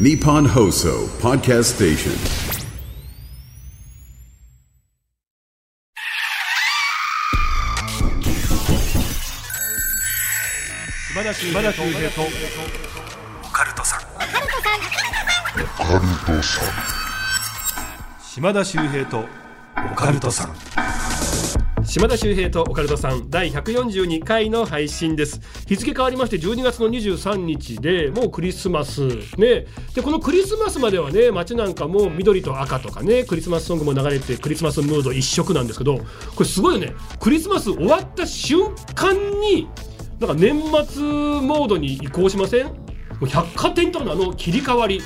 ニポンホーソーポッドキステーション島田秀島田秀平とオカルトさん島田秀平とオカルトさん島田秀平とオカルトさん第142回の配信です。日付変わりまして12月の23日でもうクリスマス。ね。でこのクリスマスまではね街なんかも緑と赤とかねクリスマスソングも流れてクリスマスムード一色なんですけどこれすごいよね。クリスマス終わった瞬間になんか年末モードに移行しません？もう百貨店とかのあの切り替わり。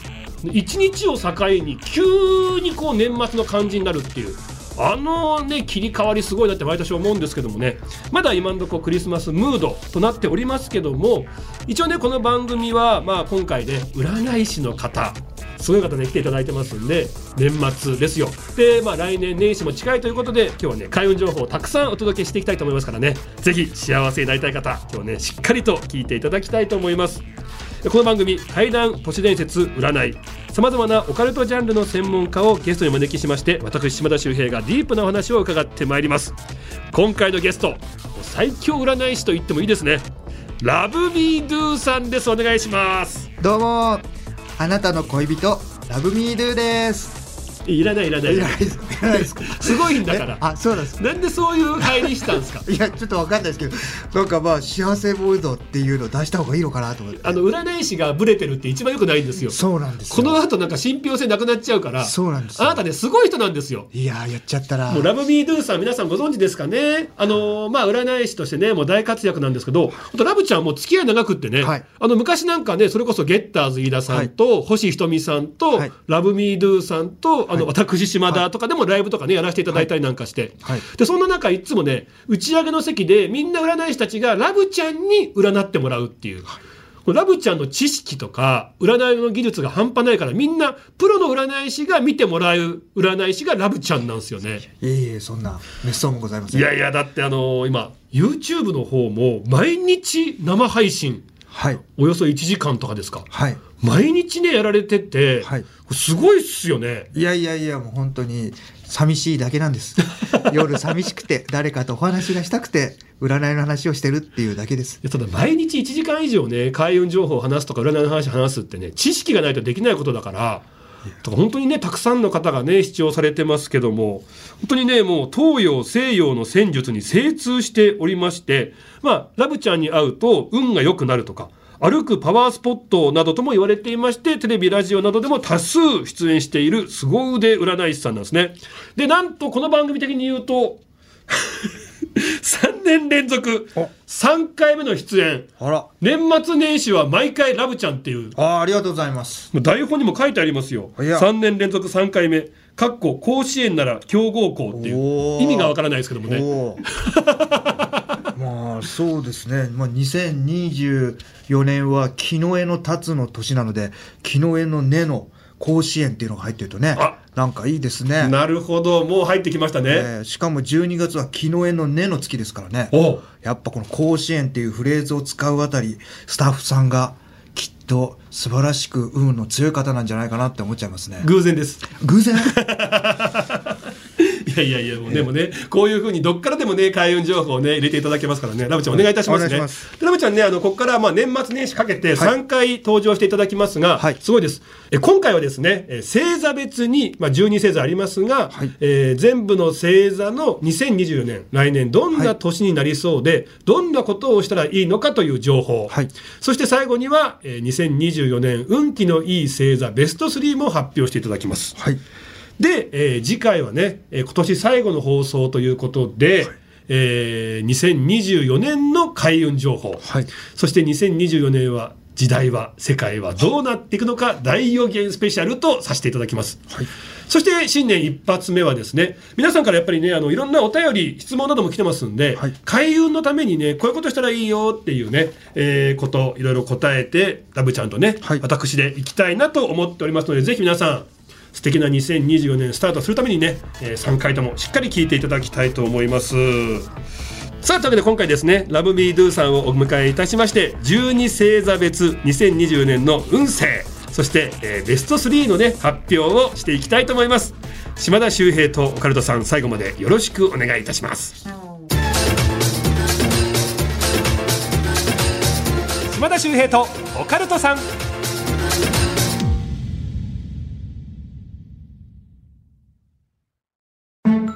一日を境に急にこう年末の感じになるっていう。あのね切り替わりすごいなって毎年思うんですけどもね。まだ今のところクリスマスムードとなっておりますけども一応ねこの番組はまあ今回で占い師の方すごい方ね来ていただいてますんで年末ですよ。でまあ来年年始も近いということで今日はね開運情報をたくさんお届けしていきたいと思いますからね。ぜひ幸せになりたい方今日ねしっかりと聞いていただきたいと思います。この番組怪談都市伝説占い。さまざまなオカルトジャンルの専門家をゲストにお招きしまして私島田秀平がディープなお話を伺ってまいります。今回のゲスト最強占い師と言ってもいいですね。ラブミードゥさんです。お願いします。どうも。あなたの恋人ラブミードゥです。いらないいらない。いらないです。いらないですごいんだから。えあそうなんです。なんでそういう入りしたんですか？いやちょっとわかんないですけどなんかまあ幸せモードっていうのを出した方がいいのかなと思って。あの占い師がブレてるって一番良くないんですよ。そうなんですよ。この後なんか信憑性なくなっちゃうからそうなんですよ。あなたねすごい人なんですよ。いやーやっちゃったら。もうラブミードゥさん皆さんご存知ですかね？あのーまあ占い師としてねもう大活躍なんですけどラブちゃんもう付き合い長くってね、はい。あの昔なんかねそれこそゲッターズ飯田さんと、星ひとみさんと、はい。ラブミードゥさんとあの、私島田とかでもライブとかねやらせていただいたりなんかして、はい。でそんな中いつもね打ち上げの席でみんな占い師たちがラブちゃんに占ってもらうっていう。ラブちゃんの知識とか占いの技術が半端ないからみんなプロの占い師が見てもらう占い師がラブちゃんなんですよね。いえいえそんな滅相もございません。いやいやだってあのー今 YouTube の方も毎日生配信はい。およそ1時間とかですか？はい。毎日ねやられてて、はい。すごいっすよね。いやいやいやもう本当に寂しいだけなんです。夜寂しくて誰かとお話がしたくて占いの話をしてるっていうだけです。いやただ毎日1時間以上ね開運情報を話すとか占いの話を話すってね知識がないとできないことだからとか本当にねたくさんの方がね視聴されてますけども本当にねもう東洋西洋の戦術に精通しておりましてまあラブちゃんに会うと運が良くなるとか歩くパワースポットなどとも言われていましてテレビラジオなどでも多数出演している凄腕占い師さんなんですね。でなんとこの番組的に言うと 3年連続お。3回目の出演。あら。年末年始は毎回ラブちゃんっていう。あーありがとうございます。台本にも書いてありますよ。いや。3年連続3回目。かっこ甲子園なら強豪校っていう。意味がわからないですけどもね。まあそうですね、まあ、2024年は木の絵の立つの年なので木の絵の根の甲子園っていうのが入ってるとねあなんかいいですね、なるほど。もう入ってきましたね、えーしかも12月は木の絵の根の月ですからね。お。やっぱこの甲子園っていうフレーズを使うあたりスタッフさんがきっと素晴らしく運の強い方なんじゃないかなって思っちゃいますね。偶然です。偶然？い やいやいやもうでもねこういうふうにどっからでもね開運情報をね入れていただけますからね。ラブちゃんお願いいたしますね。ラブちゃんねあのここからまあ年末年始かけて3回登場していただきますが、はい。すごいです。え今回はですねえ星座別に、まあ、12星座ありますが、はい。えー全部の星座の2024年来年どんな年になりそうで、どんなことをしたらいいのかという情報、はい。そして最後には、えー2024年運気のいい星座ベスト3も発表していただきます。はいで、えー次回はね、えー今年最後の放送ということで、えー2024年の開運情報、はい。そして2024年は時代は世界はどうなっていくのか大予言スペシャルとさせていただきます、はい。そして新年一発目はですね皆さんからやっぱりねあのいろんなお便り質問なども来てますんで、はい。開運のためにねこういうことしたらいいよっていうね、えーこといろいろ答えてラブちゃんとね、はい。私でいきたいなと思っておりますのでぜひ皆さん素敵な2024年スタートするためにね、え3回ともしっかり聞いていただきたいと思います。さあというわけで今回ですね「ラブビードゥさんをお迎えいたしまして12星座別2020年の運勢そして、えーベスト3のね発表をしていきたいと思います。島田秀平とオカルトさん最後までよろしくお願いいたします。島田秀平とオカルトさん。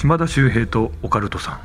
島田秀平とオカルトさん。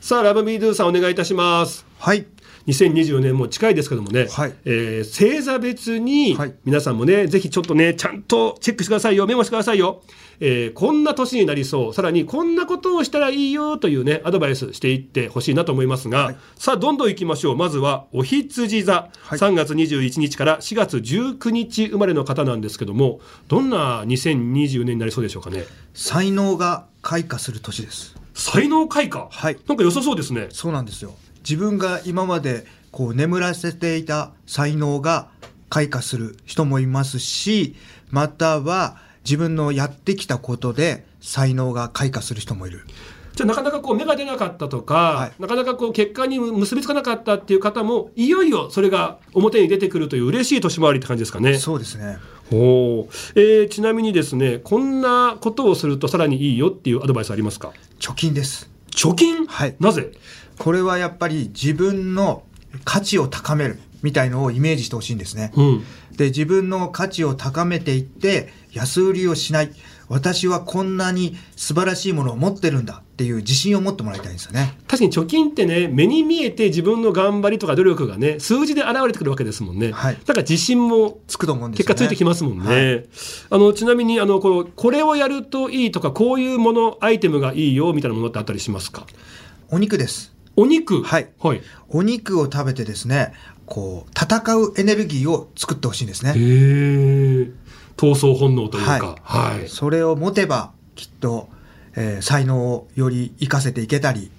さあラブミードゥさんお願いいたします。はい2024年も近いですけどもね、はい。えー星座別にはい。皆さんもね、ぜひちょっとねちゃんとチェックしてくださいよ。メモしてくださいよ、えーこんな年になりそう。さらにこんなことをしたらいいよというねアドバイスしていってほしいなと思いますが、はい。さあどんどんいきましょう。まずはお羊座、はい。3月21日から4月19日生まれの方なんですけどもどんな2024年になりそうでしょうかね？才能が開花する年です。才能開花、はい。なんか良さそうですね。そうなんですよ自分が今までこう眠らせていた才能が開花する人もいますしまたは自分のやってきたことで才能が開花する人もいる。じゃあなかなかこう芽が出なかったとか、はい。なかなかこう結果に結びつかなかったっていう方もいよいよそれが表に出てくるという嬉しい年回りって感じですかね。そうですね。おーえーちなみにですねこんなことをするとさらにいいよっていうアドバイスありますか？貯金です。貯金、はい。なぜ？これはやっぱり自分の価値を高めるみたいのをイメージしてほしいんですね。うんで自分の価値を高めていって安売りをしない私はこんなに素晴らしいものを持ってるんだっていう自信を持ってもらいたいんですよね。確かに貯金ってね目に見えて自分の頑張りとか努力がね数字で現れてくるわけですもんね、はいだから自信もつくと思うんですね。果ついてきますもんね。はいあのちなみにあのこうこれをやるといいとかこういうものアイテムがいいよみたいなものってあったりしますか？お肉です。お肉。はい。はい、お肉を食べてですね、こう戦うエネルギーを作ってほしいんですへね。え闘争本能というか。はい、それを持てばきっと、えー才能をより活かせていけたり、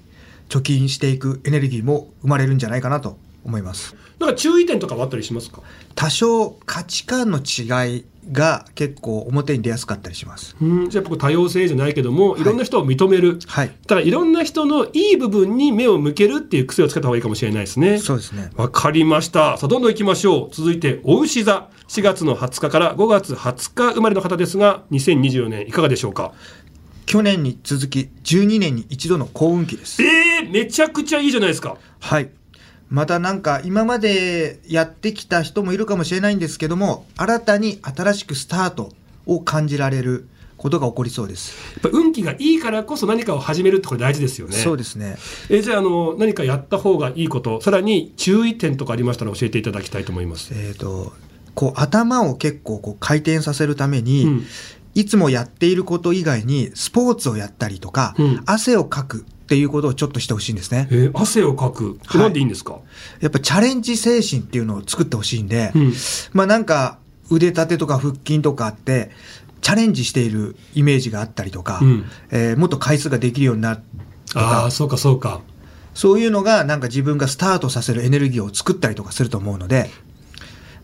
貯金していくエネルギーも生まれるんじゃないかなと思います。なんか注意点とかはあったりしますか？多少価値観の違いが結構表に出やすかったりします。うんじゃあ僕多様性じゃないけども、いいろんな人を認める、はい。だからいろんな人のいい部分に目を向けるっていう癖をつけた方がいいかもしれないですね。そうですね。わかりました。さあ、どんどん行きましょう。続いて、お牛座。4月の20日から5月20日生まれの方ですが、2024年いかがでしょうか？去年に続き12年に一度の幸運期です。えー、めちゃくちゃいいじゃないですか。はい。またなんか今までやってきた人もいるかもしれないんですけども、新たに新しくスタートを感じられることが起こりそうです。やっぱ運気がいいからこそ何かを始めるってこれ大事ですよね。そうですね。えーじゃあ、あの、何かやった方がいいこと、さらに注意点とかありましたら教えていただきたいと思います。えっ、と、こう頭を結構こう回転させるために、うんいつもやっていること以外にスポーツをやったりとか、うん汗をかくっていうことをちょっとしてほしいんですね。えー汗をかく。はいなんでいいんですか、やっぱチャレンジ精神っていうのを作ってほしいんで、うんまあなんか腕立てとか腹筋とかあって、チャレンジしているイメージがあったりとか、うんえーもっと回数ができるようになるとあかあ、、そうかそうか。そういうのがなんか自分がスタートさせるエネルギーを作ったりとかすると思うので、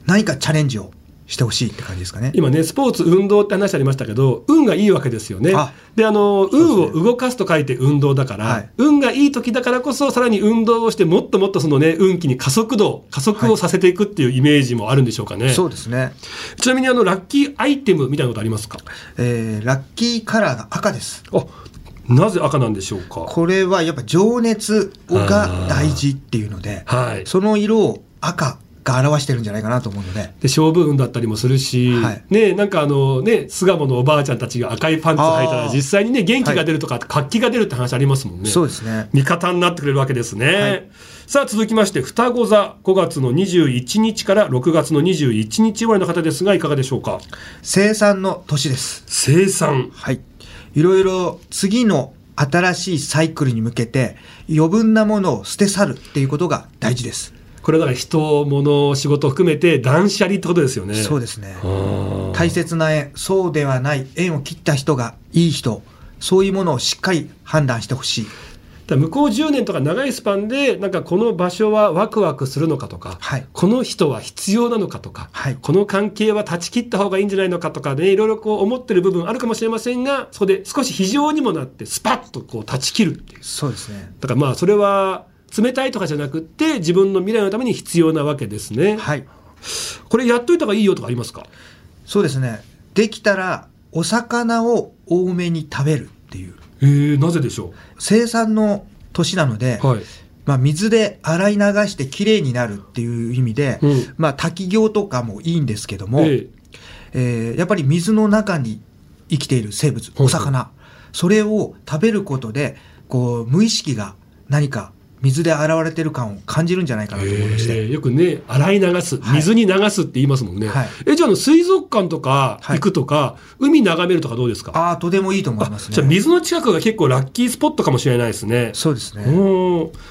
何かチャレンジをしてほしいって感じですかね。今ね、スポーツ、運動って話ありましたけど、運がいいわけですよねあ。で、あの、ね運を動かすと書いて運動だから、はい運がいい時だからこそ、さらに運動をして、もっともっとそのね、運気に加速度、加速をさせていくっていうイメージもあるんでしょうかね。そうですね。ちなみに、あの、ラッキーアイテムみたいなことありますか？えーラッキーカラーが赤です。あ、なぜ赤なんでしょうか？これはやっぱ情熱が大事っていうので、はい。その色を赤が表してるんじゃないかなと思うので、で勝負運だったりもするし、はいねなんかあのね巣鴨のおばあちゃんたちが赤いパンツ履いたら実際にね元気が出るとか、活気が出るって話ありますもんね。そうですね。味方になってくれるわけですね。はいさあ続きまして双子座5月の21日から6月の21日生まれの方ですがいかがでしょうか？生産の年です。生産はい。いろいろ次の新しいサイクルに向けて余分なものを捨て去るっていうことが大事です。これだから人物仕事を含めて断捨離ってことですよね。そうですね。大切な縁そうではない縁を切った人がいい人そういうものをしっかり判断してほしい。向こう10年とか長いスパンでなんかこの場所はワクワクするのかとか、はい。この人は必要なのかとか、はい。この関係は断ち切った方がいいんじゃないのかとかねいろいろこう思ってる部分あるかもしれませんがそこで少し非常にもなってスパッとこう断ち切るっていう。そうですね。だからまあそれは冷たいとかじゃなくって自分の未来のために必要なわけですね、はい。これやっといた方がいいよとかありますか？そうですね。できたらお魚を多めに食べるっていう。えー、なぜでしょ生産の年なので、うはい。まあ、水で洗い流してきれいになるっていう意味で、うん。まあ、滝行とかもいいんですけども、ええ。ーやっぱり水の中に生きている生物お魚。それを食べることでこう無意識が何か水で洗われてる感を感じるんじゃないかなと思いまして、えーよくね洗い流すはい。水に流すって言いますもんね、はい。えじゃあ水族館とかはい。行くとか、海眺めるとかどうですか？ああとてもいいと思いますじゃあね水の近くが結構ラッキースポットかもしれないですね。そうですね、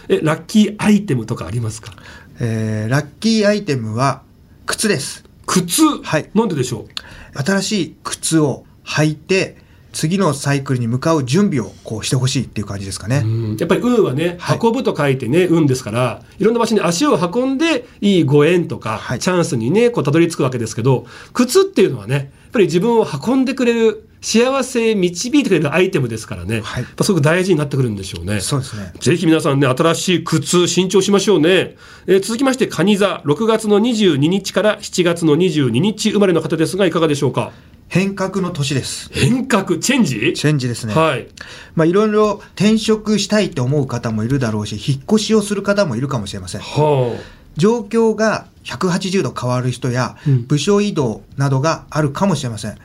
えラッキーアイテムとかありますか？えーラッキーアイテムは靴です。靴、はい。なんででしょ新しい靴を履いて次のサイクルに向かう準備をこうしてほしいっていう感じですかう、ね、うん。やっぱり運はね、はい。運ぶと書いてね運ですからいろんな場所に足を運んでいいご縁とか、はい。チャンスにねこうたどり着くわけですけど靴っていうのはねやっぱり自分を運んでくれる幸せへ導いてくれるアイテムですからね、はい。やっぱすごく大事になってくるんでしょうね。そうですね。ぜひ皆さんね、新しい靴、新調しましょうね。えー続きまして、カニ座、6月の22日から7月の22日生まれの方ですが、いかがでしょうか？変革の年です。変革、チェンジ？チェンジですね、はい。まあ、いろいろ転職したいって思う方もいるだろうし引っ越しをする方もいるかもしれません。は状況が180度変わる人やうん。部署移動などがあるかもしれません、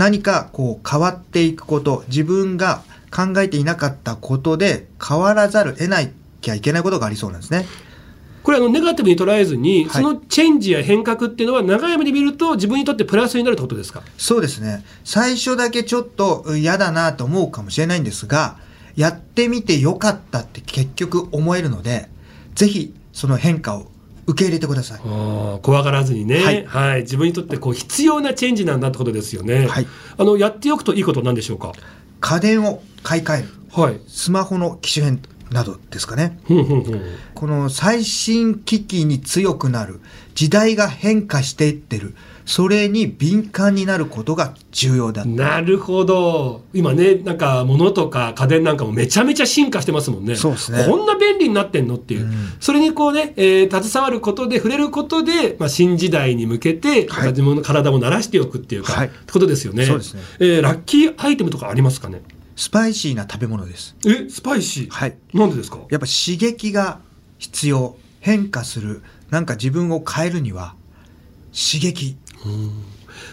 何かこう変わっていくこと自分が考えていなかったことで変わらざるを得ないきゃいけないことがありそうなんですねあ。これ、あの、ネガティブに捉えずに、はいそのチェンジや変革っていうのは、長い目で見ると、自分にとってプラスになるってことですか？そうですね最初だけちょっとうん嫌だなと思うかもしれないんですがやってみてよかったって結局思えるのでぜひその変化を受け入れてください。怖がらずにね、ははい。い自分にとってこう必要なチェンジなんだってことですよね。はい。あのやっておくといいことなんでしょうか？家電を買い替える。はい。スマホの機種変などですかね。この最新機器に強くなる。時代が変化していってるそれに敏感になることが重要だなるほど。今ね、なんか物とか家電なんかもめちゃめちゃ進化してますもんね。そうですね。こんな便利になってんのっていう。うん。それにこうね、えー携わることで、触れることで、まあ、新時代に向けて、なんか自分の体を慣らしておくっていうか、はい。ってことですよね。そうですね。えーラッキーアイテムとかありますかね？スパイシーな食べ物です。え、スパイシー？はい。なんでですか？やっぱ刺激が必要。変化する。なんか自分を変えるには刺激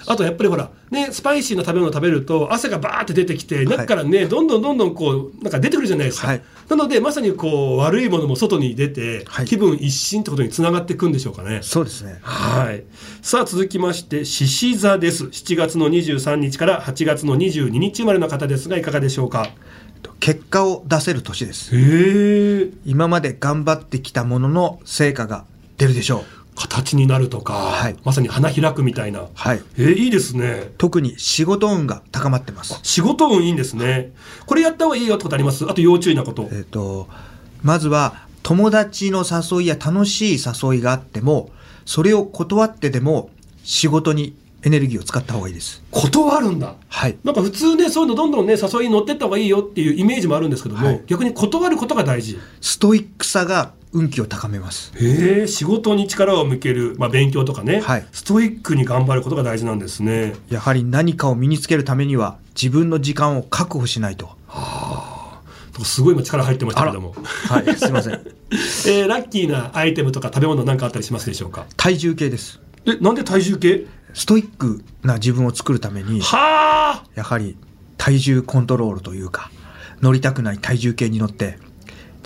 あとやっぱりほら、ね、スパイシーな食べ物を食べると汗がバーって出てきて中からね、どんどんどんどんこうなんか出てくるじゃないですか、はいなのでまさにこう悪いものも外に出て、はい気分一新ってことにつながっていくんでしょうかね。そうですねはい。さあ続きまして獅子座です。7月の23日から8月の22日生まれの方ですがいかがでしょうか？結果を出せる年ですへえ。今まで頑張ってきたものの成果が出るでしょう形になるとか、はいまさに花開くみたいな。はいえーいいですね。特に仕事運が高まってます仕事運いいんですね。これやった方がいいよってことあります？あと要注意なこと。えっ、とまずは友達の誘いや楽しい誘いがあってもそれを断ってでも仕事にエネルギーを使った方がいいです断るんだ。はいなんか普通ね、そういうのどんどんね、誘いに乗ってった方がいいよっていうイメージもあるんですけども、はい逆に断ることが大事。ストイックさが運気を高めます。へえ、仕事に力を向ける、まあ勉強とかね、はい。ストイックに頑張ることが大事なんですね。やはり何かを身につけるためには自分の時間を確保しないと。すごい今力入ってましたけども。はいすいません。えーラッキーなアイテムとか食べ物なんかあったりしますでしょうか？体重計です。え、なんで体重計？ストイックな自分を作るためにはあ！やはり体重コントロールというか乗りたくない体重計に乗って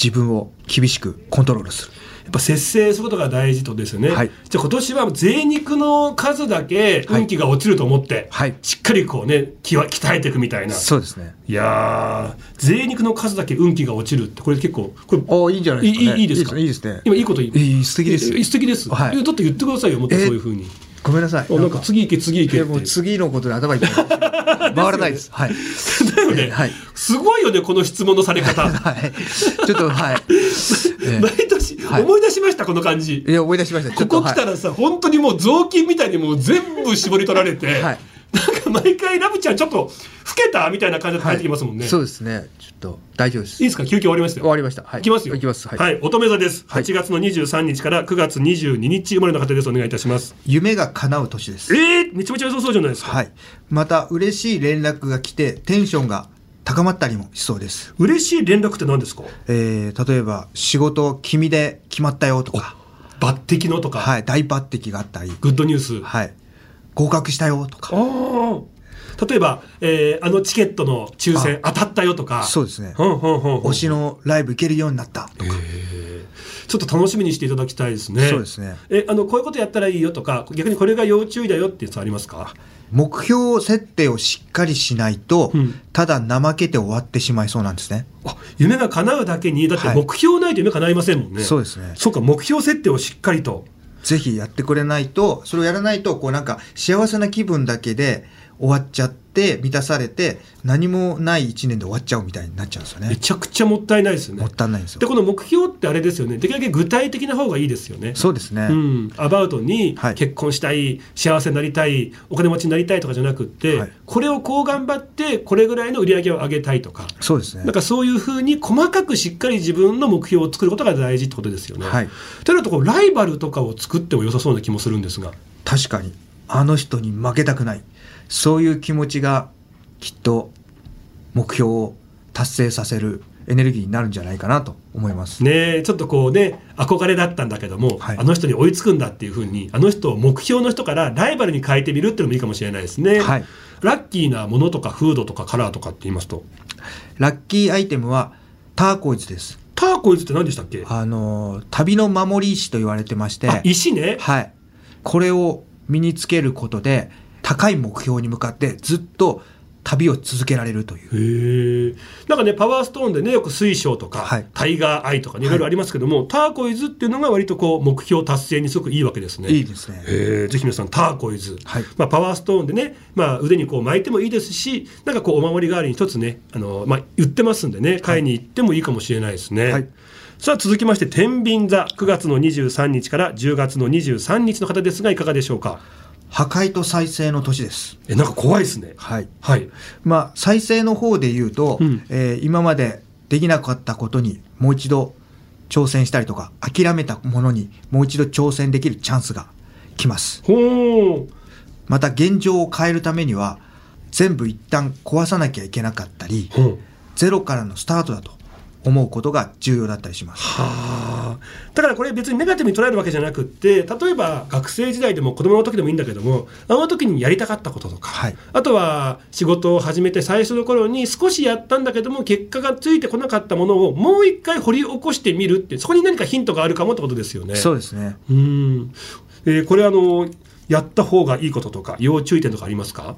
自分を厳しくコントロールする。ぱ節制することが大事とですよね、はい。じゃあ今年は贅肉の数だけ運気が落ちると思って、はい。しっかりこうね気は鍛えていくみたいな。そうですね。いやー贅肉の数だけ運気が落ちるってこれ結構これおいいんじゃないですか、ね。いいいいですか？いいですね。今いいこと言いい素敵です。え素敵です、はい。いやだって言ってくださいよもっとそういうふうに、ごめんなさい。あなんか次行け次行けもう次のことで頭痛い。回らないです。はい。だよね、はい すごいよねこの質問のされ方 はい。ちょっと、はい。え毎年はい思い出しましたこの感じえいや、思い出しました。ここ来たらさ、本当にもう雑巾みたいにもう全部絞り取られて、はいなんか毎回ラブちゃんちょっと老けたみたいな感じで帰ってきますもんね。そうですね。ちょっと、大丈夫です。いいですか？休憩終わりましたよ。終わりました。はい。いきますよ。いきます。はい。はい。乙女座です。はい8月の23日から9月22日生まれの方です。お願いいたします。夢が叶う年です。えー、めちゃめちゃ良さそうじゃないですか。はい。また、嬉しい連絡が来て、テンションが高まったりもしそうです。嬉しい連絡って何ですか？えー、例えば、仕事、君で決まったよとか、抜擢のとか、はい。大抜擢があったり、グッドニュース。はい。合格したよとか。例えば、えーあのチケットの抽選当たったよとか。そうですね推しのライブ行けるようになったとか、ちょっと楽しみにしていただきたいですね。そうですねえ、あの、こういうことやったらいいよとか、逆にこれが要注意だよってやつありますか？目標設定をしっかりしないと、うんただ怠けて終わってしまいそうなんですね。あ、夢が叶うだけに、だってはい目標ないと夢叶いませんもんね。そうですねそうか、目標設定をしっかりと。ぜひやってくれないと、それをやらないと、こうなんか幸せな気分だけで終わっちゃって、満たされて、何もない一年で終わっちゃうみたいになっちゃうんですよね。めちゃくちゃもったいないですよね。もったいないんですよで、。この目標ってあれですよね。できるだけ具体的な方がいいですよね。そうですね。うん、アバウトにはい結婚したい、幸せになりたい、お金持ちになりたいとかじゃなくって、はいこれをこう頑張って、これぐらいの売り上げを上げたいとか、そうですねなん。かそういうふうに細かくしっかり自分の目標を作ることが大事ってことですよね。はいとなるとこう、ライバルとかを作っても良さそうな気もするんですが、確かに、あの人に負けたくない。そういう気持ちが、きっと、目標を達成させるエネルギーになるんじゃないかなと思います。ねえちょっとこうね、憧れだったんだけども、はいあの人に追いつくんだっていうふうに、あの人を目標の人からライバルに変えてみるっていうのもいいかもしれないですね。はいラッキーなものとかフードとかカラーとかって言いますと、ラッキーアイテムは、ターコイズです。ターコイズって何でしたっけ？あの、旅の守り石と言われてまして、あ、石ね。はい。これを身につけることで、高い目標に向かってずっと旅を続けられるという。へえ。なんかね、パワーストーンでね、よく水晶とか、はい。タイガーアイとかね、いろいろありますけども、ターコイズっていうのが割とこう、目標達成にすごくいいわけですね。いいですね。え。ーぜひ皆さんターコイズ、はい。まあ、パワーストーンでね、まあ、腕にこう巻いてもいいですしなんかこうお守り代わりに一つねあの、まあ、言ってますんでね買いに行ってもいいかもしれないですね、はい。さあ続きまして天秤座。9月の23日から10月の23日の方ですがいかがでしょうか？破壊と再生の年です。えなんか怖いですねはい。はいまあ、再生の方で言うと、うんえー今までできなかったことにもう一度挑戦したりとか、諦めたものにもう一度挑戦できるチャンスが来ます。ほうまた現状を変えるためには、全部一旦壊さなきゃいけなかったり、ゼロからのスタートだと思うことが重要だったりします。はあだからこれ別にネガティブに捉えるわけじゃなくって例えば学生時代でも子供の時でもいいんだけどもあの時にやりたかったこととか、はいあとは仕事を始めて最初の頃に少しやったんだけども結果がついてこなかったものをもう一回掘り起こしてみるってそこに何かヒントがあるかもってことですよね。そうですね。うん、えーこれあのやった方がいいこととか要注意点とかありますか？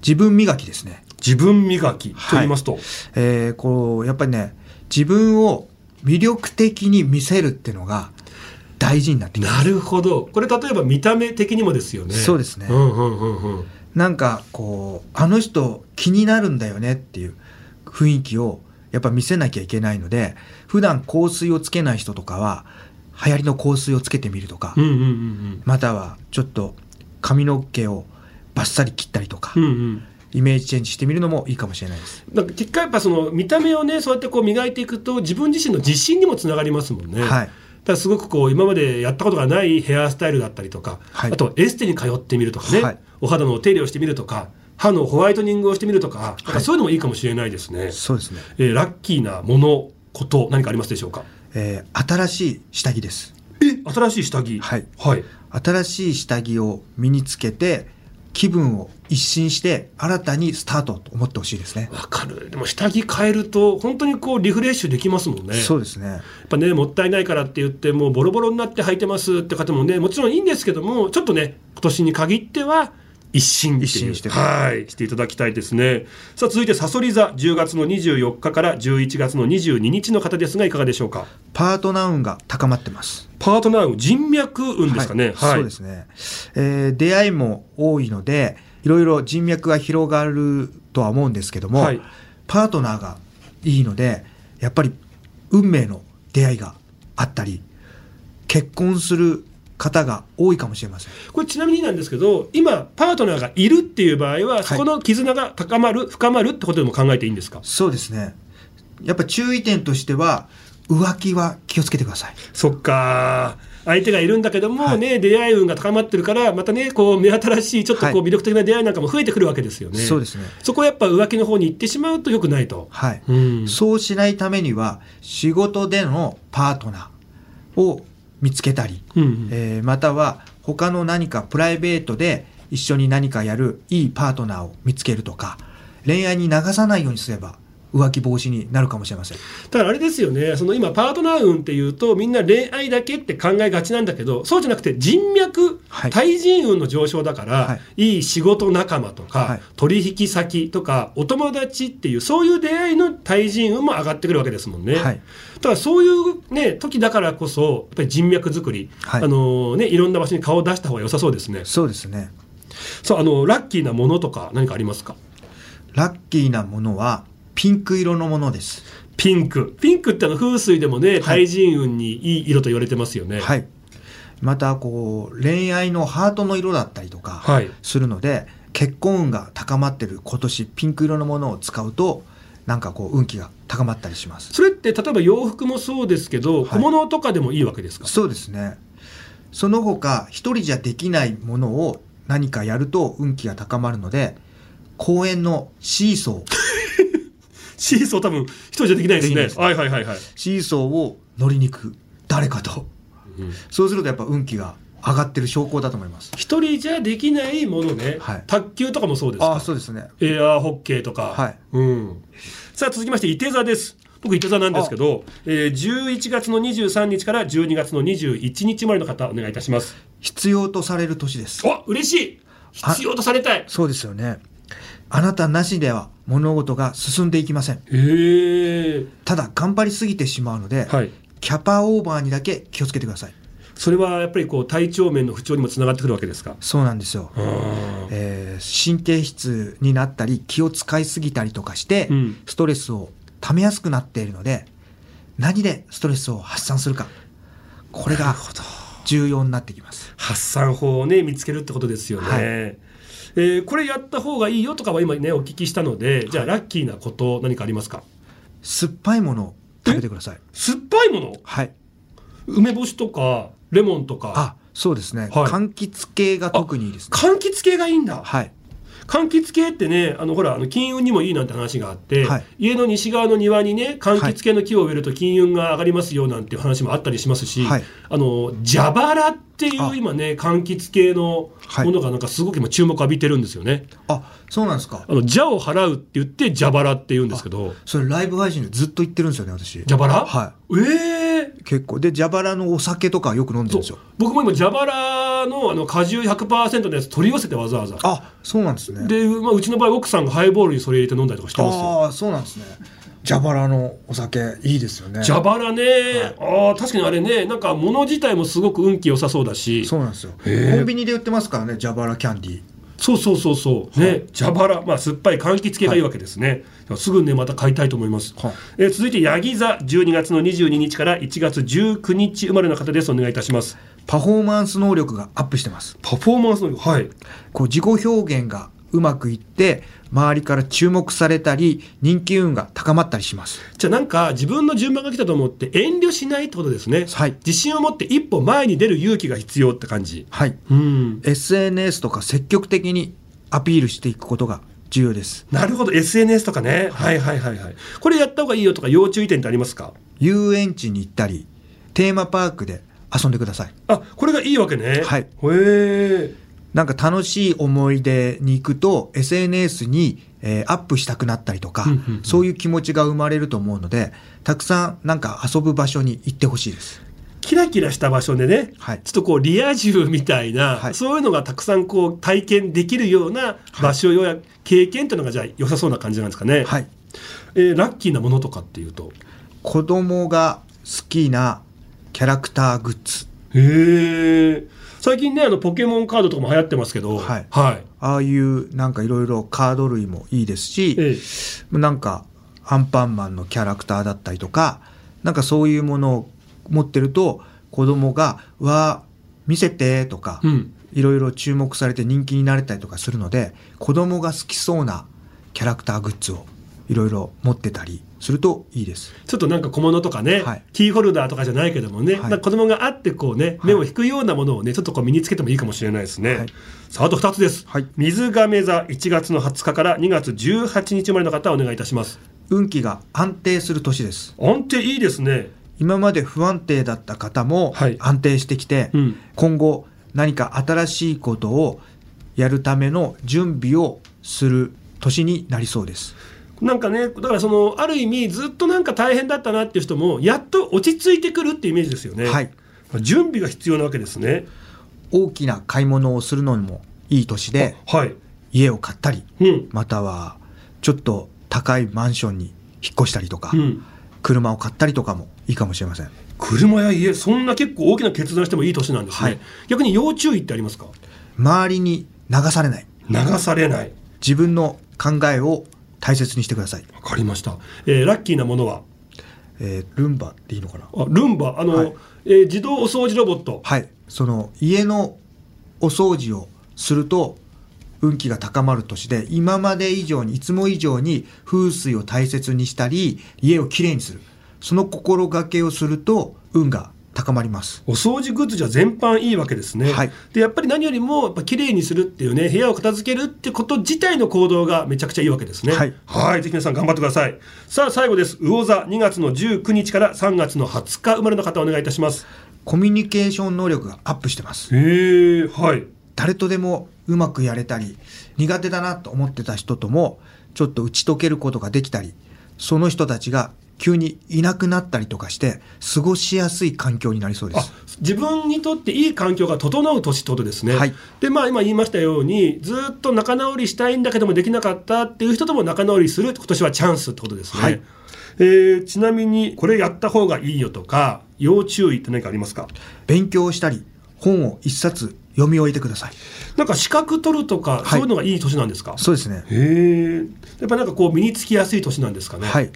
自分磨きですね。自分磨きと言いますと、えーこう、やっぱりね、自分を魅力的に見せるっていうのが大事になってきます。なるほど。これ例えば見た目的にもですよね。そうですね。うんうんうんうん。なんかこう、あの人気になるんだよねっていう雰囲気をやっぱ見せなきゃいけないので、普段香水をつけない人とかは、流行りの香水をつけてみるとか、うんうんうんまたはちょっと髪の毛をバッサリ切ったりとか、うんうんうんイメージチェンジしてみるのもいいかもしれないです。なんか結果やっぱその見た目をねそうやってこう磨いていくと自分自身の自信にもつながりますもんね。はいだからすごくこう今までやったことがないヘアスタイルだったりとか、はいあとはエステに通ってみるとかね、はいお肌のお手入れをしてみるとか歯のホワイトニングをしてみるとか,、なんかそういうのもいいかもしれないですね。そうですね。えーラッキーなものこと何かありますでしょうか？えー新しい下着です。え新しい下着はいはい、新しい下着を身につけて気分を一新して新たにスタートと思ってほしいですね。わかるでも下着変えると本当にこうリフレッシュできますもんねそうですね。やっぱねもったいないからって言ってもうボロボロになって履いてますって方もねもちろんいいんですけどもちょっとね今年に限っては一新一新してはい。していただきたいですね。さあ続いてさそり座10月の24日から11月の22日の方ですがいかがでしょうか？パートナー運が高まってます。パートナー運人脈運ですかね？はい。そうですね、えー出会いも多いのでいろいろ人脈が広がるとは思うんですけども、はい。パートナーがいいのでやっぱり運命の出会いがあったり結婚する方が多いかもしれません。これちなみになんですけど今パートナーがいるっていう場合は、そこの絆が高まる深まるってことでも考えていいんですか？そうですね。やっぱ注意点としては浮気は気をつけてください。そっか。相手がいるんだけども、はい。ね出会い運が高まってるからまたねこう目新しいちょっとこうはい。魅力的な出会いなんかも増えてくるわけですよね、そうですね。そこはやっぱ浮気の方に行ってしまうとよくないと、はい、うん。そうしないためには仕事でのパートナーを見つけたり、うんうん。えーまたは他の何かプライベートで一緒に何かやるいいパートナーを見つけるとか恋愛に流さないようにすれば浮気防止になるかもしれません。だからあれですよね。その今パートナー運っていうとみんな恋愛だけって考えがちなんだけどそうじゃなくて人脈、はい。対人運の上昇だから、、はいい仕事仲間とか、はい。取引先とかお友達っていうそういう出会いの対人運も上がってくるわけですもんね。はい。だからそういうね時だからこそやっぱり人脈作り、はい。あのねいろんな場所に顔を出した方が良さそうですね。そうですね。そうあのラッキーなものとか何かありますか？ラッキーなものはピンク色のものです。ピンク。ピンクってあの風水でもね対人運にいい色と言われてますよね。はい。またこう恋愛のハートの色だったりとかはい。するので、結婚運が高まってる今年ピンク色のものを使うとなんかこう運気が高まったりします。それって例えば洋服もそうですけど、はい。小物とかでもいいわけですか？そうですね。その他一人じゃできないものを何かやると運気が高まるので公園のシーソーシーソー多分一人じゃできないですね。はいはいはいはい、シーソーを乗りに行く誰かと。うん。そうするとやっぱ運気が上がってる証拠だと思います。一人じゃできないものね、はい。卓球とかもそうですあそうですね。エアーホッケーとか、はい。うん、さあ続きまして伊手座です。僕伊手座なんですけど、えー、11月の23日から12月の21日までの方お願いいたします。必要とされる年です。お嬉しい。必要とされたい。そうですよね。あなたなしでは物事が進んでいきません。ただ頑張りすぎてしまうので、はい。キャパオーバーにだけ気をつけてください。それはやっぱりこう体調面の不調にもつながってくるわけですか？そうなんですよ、えー神経質になったり気を使いすぎたりとかして、うん。ストレスを溜めやすくなっているので何でストレスを発散するか。これが重要になってきます。発散法をね見つけるってことですよね、はいえーこれやった方がいいよとかは今ねお聞きしたのでじゃあラッキーなこと何かありますか？酸っぱいものを食べてください。酸っぱいもの？はい。梅干しとかレモンとか？あそうですね、はい。柑橘系が特にいいですね。柑橘系がいいんだ。はい柑橘系ってねあのほらあの金運にもいいなんて話があって、はい。家の西側の庭にね柑橘系の木を植えると金運が上がりますよなんていう話もあったりしますし、はい。あの蛇腹っていあ。う今ね柑橘系のはい。ものがなんかすごく今注目浴びてるんですよね。あそうなんですか。あの蛇を払うって言って蛇腹って言うんですけど。それライブ配信でずっと言ってるんですよね私。蛇腹？はええい結構。で蛇腹のお酒とかよく飲んでるんですよ。僕も今蛇腹のあの果汁100%のやつ取り寄せてわざわざ。あそうなんですね。で、まあ、うちの場合奥さんがハイボールにそれ入れて飲んだりとかしてますよ。ああそうなんですね。蛇腹のお酒いいですよね。蛇腹ね、ああ確かにあれねなんか物自体もすごく運気良さそうだし。そうなんですよ。コンビニで売ってますからね蛇腹キャンディーそうそうそうそう。ね。蛇腹。まあ酸っぱい柑橘系がいいわけですね、すぐねまた買いたいと思います、はい。えー続いてヤギ座。12月の22日から1月19日生まれの方です。お願いいたします。パフォーマンス能力がアップしてます。パフォーマンスのはい。こう自己表現がうまくいって周りから注目されたり人気運が高まったりします。じゃあなんか自分の順番が来たと思って遠慮しないってことですね、はい。自信を持って一歩前に出る勇気が必要って感じ。はい。うん。SNS とか積極的にアピールしていくことが重要です。なるほど。SNS とかね。はい。はいはいはいこれやった方がいいよとか要注意点ってありますか？遊園地に行ったりテーマパークで遊んでください。あこれがいいわけね。はい。へえなんか楽しい思い出に行くと SNS に、えーアップしたくなったりとか、うんうんうんそういう気持ちが生まれると思うのでたくさんなんか遊ぶ場所に行ってほしいです。キラキラした場所でね、はいちょっとこうリア充みたいな、はいそういうのがたくさんこう体験できるような場所や経験というのがじゃあ良さそうな感じなんですかね。はい、えーラッキーなものとかっていうと？子供が好きなキャラクターグッズへえ。最近ねあのポケモンカードとかも流行ってますけど、はいはい。ああいうなんかいろいろカード類もいいですし、ええなんかアンパンマンのキャラクターだったりとかなんかそういうものを持ってると子供が「うわ見せて」とか、うん。いろいろ注目されて人気になれたりとかするので子供が好きそうなキャラクターグッズをいろいろ持ってたりするといいです。ちょっとなんか小物とかね、はいキーホルダーとかじゃないけどもね、はい子供があってこうね、はい目を引くようなものをね、ちょっとこう身につけてもいいかもしれないですね。はいさあ、あと2つです。はい水亀座1月の20日から2月18日生まれの方お願いいたします。運気が安定する年です。安定いいですね。今まで不安定だった方もはい安定してきて、うん今後何か新しいことをやるための準備をする年になりそうです。なんかね、だからその、ある意味ずっとなんか大変だったなっていう人も、やっと落ち着いてくるっていうイメージですよね。はい。準備が必要なわけですね。大きな買い物をするのにもいい年ではい。家を買ったりうん。またはちょっと高いマンションに引っ越したりとか、うん。車を買ったりとかもいいかもしれません車や家、そんな結構大きな決断してもいい年なんですね。はい逆に要注意ってありますか？周りに流されない流されない。自分の考えを大切にしてください、わかりました。えーラッキーなものは、えールンバでいいのかな？あルンバ、あの、はい。えー自動お掃除ロボット。はい。その家のお掃除をすると運気が高まる年で今まで以上にいつも以上に風水を大切にしたり家をきれいにする。その心がけをすると運が高まりますお掃除グッズじゃ全般いいわけですね。はいでやっぱり何よりもやっぱ綺麗にするっていうね部屋を片付けるってこと自体の行動がめちゃくちゃいいわけですね。はいはいぜひ皆さん頑張ってください。さあ最後です。魚座2月の19日から3月の20日生まれの方お願いいたします。コミュニケーション能力がアップしてますへえはい。誰とでもうまくやれたり苦手だなと思ってた人ともちょっと打ち解けることができたりその人たちが急にいなくなったりとかして過ごしやすい環境になりそうであす自分にとっていい環境が整う年ってことですね。はい。でまあ今言いましたようにずっと仲直りしたいんだけどもできなかったっていう人とも仲直りする今年はチャンスってことですね。はい。えーちなみにこれやった方がいいよとか要注意って何かありますか？勉強したり本を一冊読み終えてください。なんか資格取るとか、い。そういうのがいい年なんですか？そうですね。へえやっぱなんかこう身につきやすい年なんですかね？はい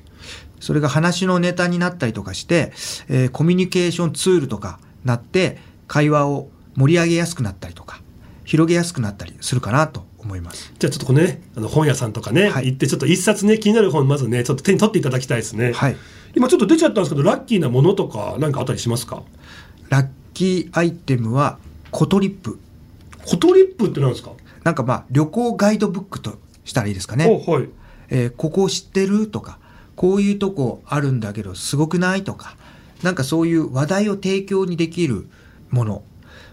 それが話のネタになったりとかして、えーコミュニケーションツールとかなって会話を盛り上げやすくなったりとか広げやすくなったりするかなと思います。じゃあちょっとこのねあの本屋さんとかね、はい。行ってちょっと一冊ね気になる本まずねちょっと手に取っていただきたいですね。はい。今ちょっと出ちゃったんですけどラッキーなものとか何かあったりしますか？ラッキーアイテムはことりっぷ。ことりっぷって何ですか、なんかまあ旅行ガイドブックとしたらいいですかね、おはい。えーここ知ってるとかこういうとこあるんだけどすごくない？とかなんかそういう話題を提供にできるもの、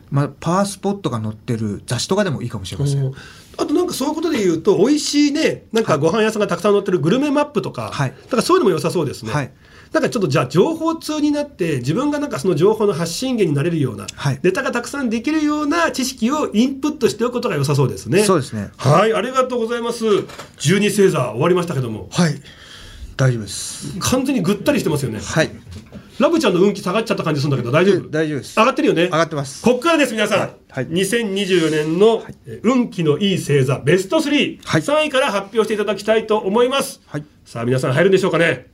まあ、パワースポットが載ってる雑誌とかでもいいかもしれません、おあとなんかそういうことで言うと美味しいねなんかご飯屋さんがたくさん載ってるグルメマップとか、はい。だからそういうのも良さそうですね、はい。なんかちょっとじゃあ情報通になって自分がなんかその情報の発信源になれるような、はい。ネタがたくさんできるような知識をインプットしておくことが良さそうですね。そうですね。はいありがとうございます。12星座終わりましたけども。はい大丈夫です。完全にぐったりしてますよね。はい。ラブちゃんの運気下がっちゃった感じするんだけど大丈夫？大丈夫です。上がってるよね。上がってます。こっからです皆さん、はいはい。2024年のえー運気のいい星座ベスト3、はい。3位から発表していただきたいと思います、はい。さあ皆さん入るんでしょうかね。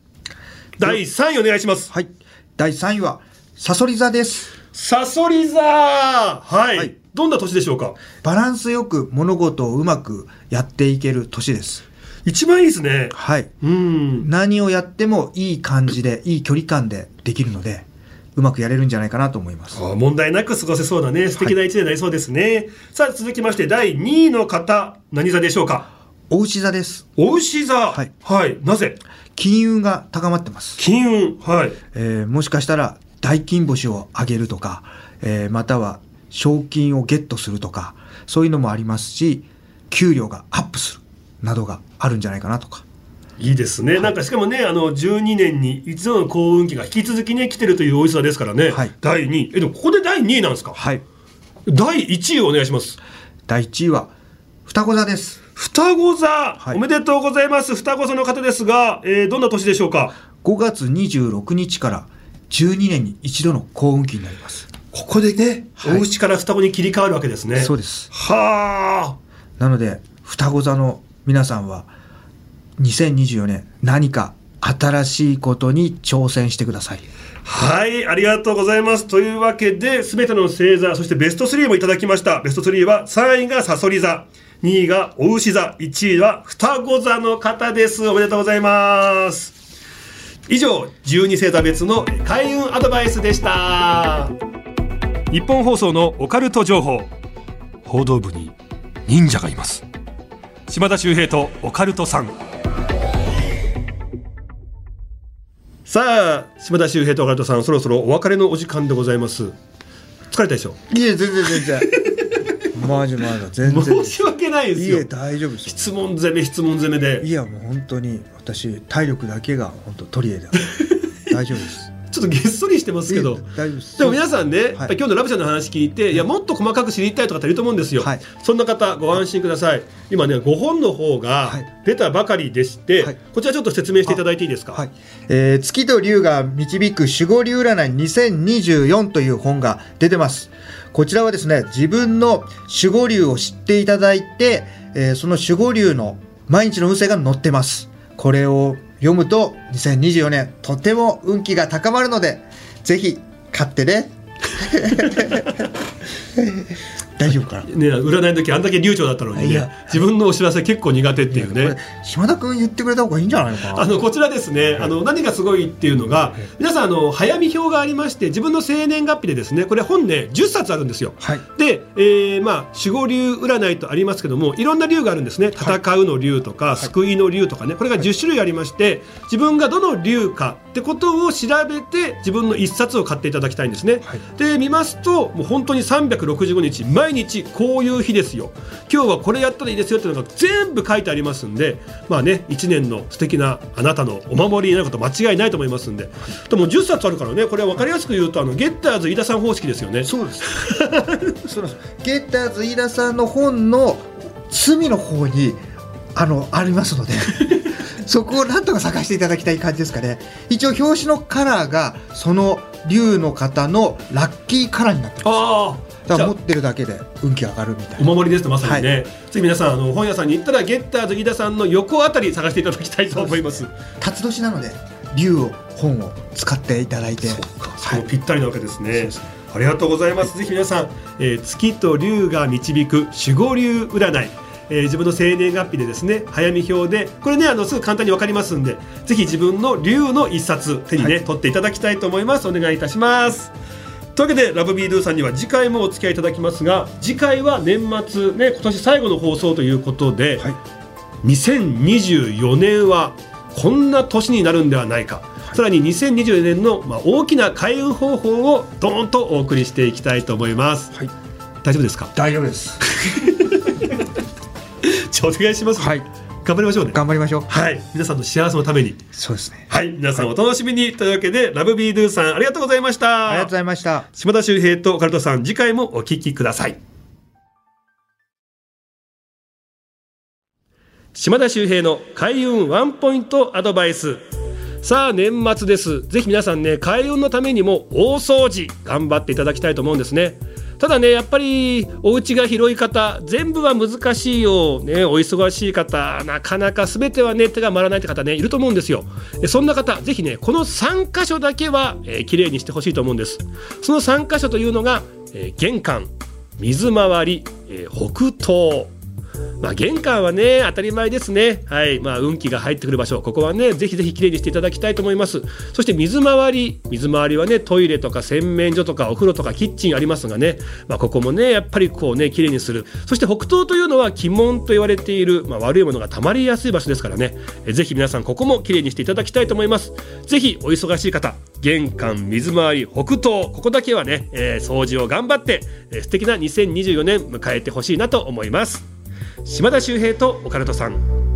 第3位お願いします。はい。第3位はサソリ座です。サソリ座。はい、はい。どんな年でしょうか？バランスよく物事をうまくやっていける年です一番いいですね。はい。うん。何をやってもいい感じでいい距離感でできるのでうまくやれるんじゃないかなと思います。あ問題なく過ごせそうなね素敵な一年になりそうですね、さあ続きまして第2位の方何座でしょうか？お牛座です。お牛座。はい。はい、なぜ？金運が高まってます、金運。はい。えーもしかしたら大金星を上げるとか、えーまたは賞金をゲットするとかそういうのもありますし給料がアップするなどがあるんじゃないかなとか。いいですね、なんかしかもね、あの12年に一度の幸運期が引き続きね、来てるというおいしさですからね、はい。第2位、えでもここで第2位なんですか、はい。第1位お願いします。第1位は双子座です。双子座、はい。おめでとうございます、双子座の方ですが、えーどんな年でしょうか、5月26日から12年に一度の幸運期になります。ここでね、はい。お家から双子に切り替わるわけですね。そうです。はあ、なので双子座の皆さんは2024年何か新しいことに挑戦してくださいはい、ありがとうございます。というわけで、すべての星座、そしてベスト3もいただきました。ベスト3は、3位がサソリ座、2位がお牛座、1位は双子座の方です。おめでとうございます。以上、12星座別の開運アドバイスでした。日本放送のオカルト情報。報道部に忍者がいます。島田秀平とオカルトさん。さあ島田秀平とオカルトさんそろそろお別れのお時間でございます。疲れたでしょ？いえ全然全然。マジマジ全然申し訳ないですよ。いえ大丈夫ですよ。質問攻め質問攻めで。いやもう本当に私体力だけが本当取り柄で 大丈夫ですちょっとげっそりしてますけど。大丈夫です。でも皆さんね、やっぱり今日のラブちゃんの話聞いて、いやもっと細かく知りたいとかっていると思うんですよ、はい。そんな方ご安心ください。今ね5本の方がはい。出たばかりでして、はい。こちらちょっと説明していただいていいですか、はい、えー月と龍が導く守護龍占い2024という本が出てます。こちらはですね、自分の守護龍を知っていただいて、えーその守護龍の毎日の運勢が載ってます。これを読むと2024年とても運気が高まるので、ぜひ買ってね。大丈夫かな？ね、占いの時あんだけ流暢だったのにねいや。自分のお知らせ結構苦手っていうね。島田君言ってくれた方がいいんじゃないのかな？あのこちらですね、あの何がすごいっていうのが、皆さんあの早見表がありまして、自分の生年月日でですね、これ本ね10冊あるんですよ。はい。で、えーまあ守護竜占いとありますけども、いろんな竜があるんですね。戦うの竜とか、救いの竜とかね、これが10種類ありまして、自分がどの竜かってことを調べて自分の一冊を買っていただきたいんですね。はい。で見ますと、もう本当に365日毎日こういう日ですよ。今日はこれやったらいいですよっていうのが全部書いてありますんで、まあね1年の素敵なあなたのお守りになること間違いないと思いますんで。でも10冊あるからね、これは分かりやすく言うとあのゲッターズ飯田さん方式ですよね。そうです。そう。ゲッターズ飯田さんの本の隅の方にあのありますので。そこをなんとか探していただきたい感じですかね。一応表紙のカラーがその竜の方のラッキーカラーになってます。ああ。だ持ってるだけで運気上がるみたいおな。守りですとまさにね、ぜひ皆さんあの本屋さんに行ったらゲッターズ飯田さんの横あたり探していただきたいと思います。辰年なので竜を本を使っていただいて。そはいうぴったりなわけですね。ありがとうございます。ぜひ皆さん、えー月と竜が導く守護竜占い。えー自分の生年月日でですね早見表でこれねあのすぐ簡単にわかりますんでぜひ自分の竜の一冊手にね、はい取っていただきたいと思いますお願いいたしますというわけでラブビードゥさんには次回もお付き合いいただきますが次回は年末ね今年最後の放送ということで、はい。2024年はこんな年になるんではないか、さらに2024年の、まあ、大きな開運方法をドーンとお送りしていきたいと思います、はい。大丈夫ですか？大丈夫です。じゃあお願いします、はい頑張りましょうね。頑張りましょう。はい。皆さんの幸せのために。そうですね。はい。皆さんお楽しみに、というわけでラブビードゥさんありがとうございました。ありがとうございました。島田秀平とオカルトさん次回もお聞きください。島田秀平の開運ワンポイントアドバイス。さあ年末です。ぜひ皆さんね開運のためにも大掃除頑張っていただきたいと思うんですねただねやっぱりお家が広い方全部は難しいよ、ね、お忙しい方なかなか全てはね手が回らないって方ねいると思うんですよ。そんな方是非ねこの3箇所だけは、えー、きれいにしてほしいと思うんです。その3箇所というのが、えー玄関水回り、えー北東。まあ、玄関はね当たり前ですね。はい。まあ運気が入ってくる場所。ここはねぜひぜひきれいにしていただきたいと思います。そして水回り。水回りはねトイレとか洗面所とかお風呂とかキッチンありますがね、まあ、ここもねやっぱりこうねきれいにする。そして北東というのは鬼門と言われている、まあ、悪いものが溜まりやすい場所ですからね。えぜひ皆さんここもきれいにしていただきたいと思います。ぜひお忙しい方玄関水回り北東ここだけはね、えー掃除を頑張って、えー素敵な2024年迎えてほしいなと思います。島田秀平とオカルトさん。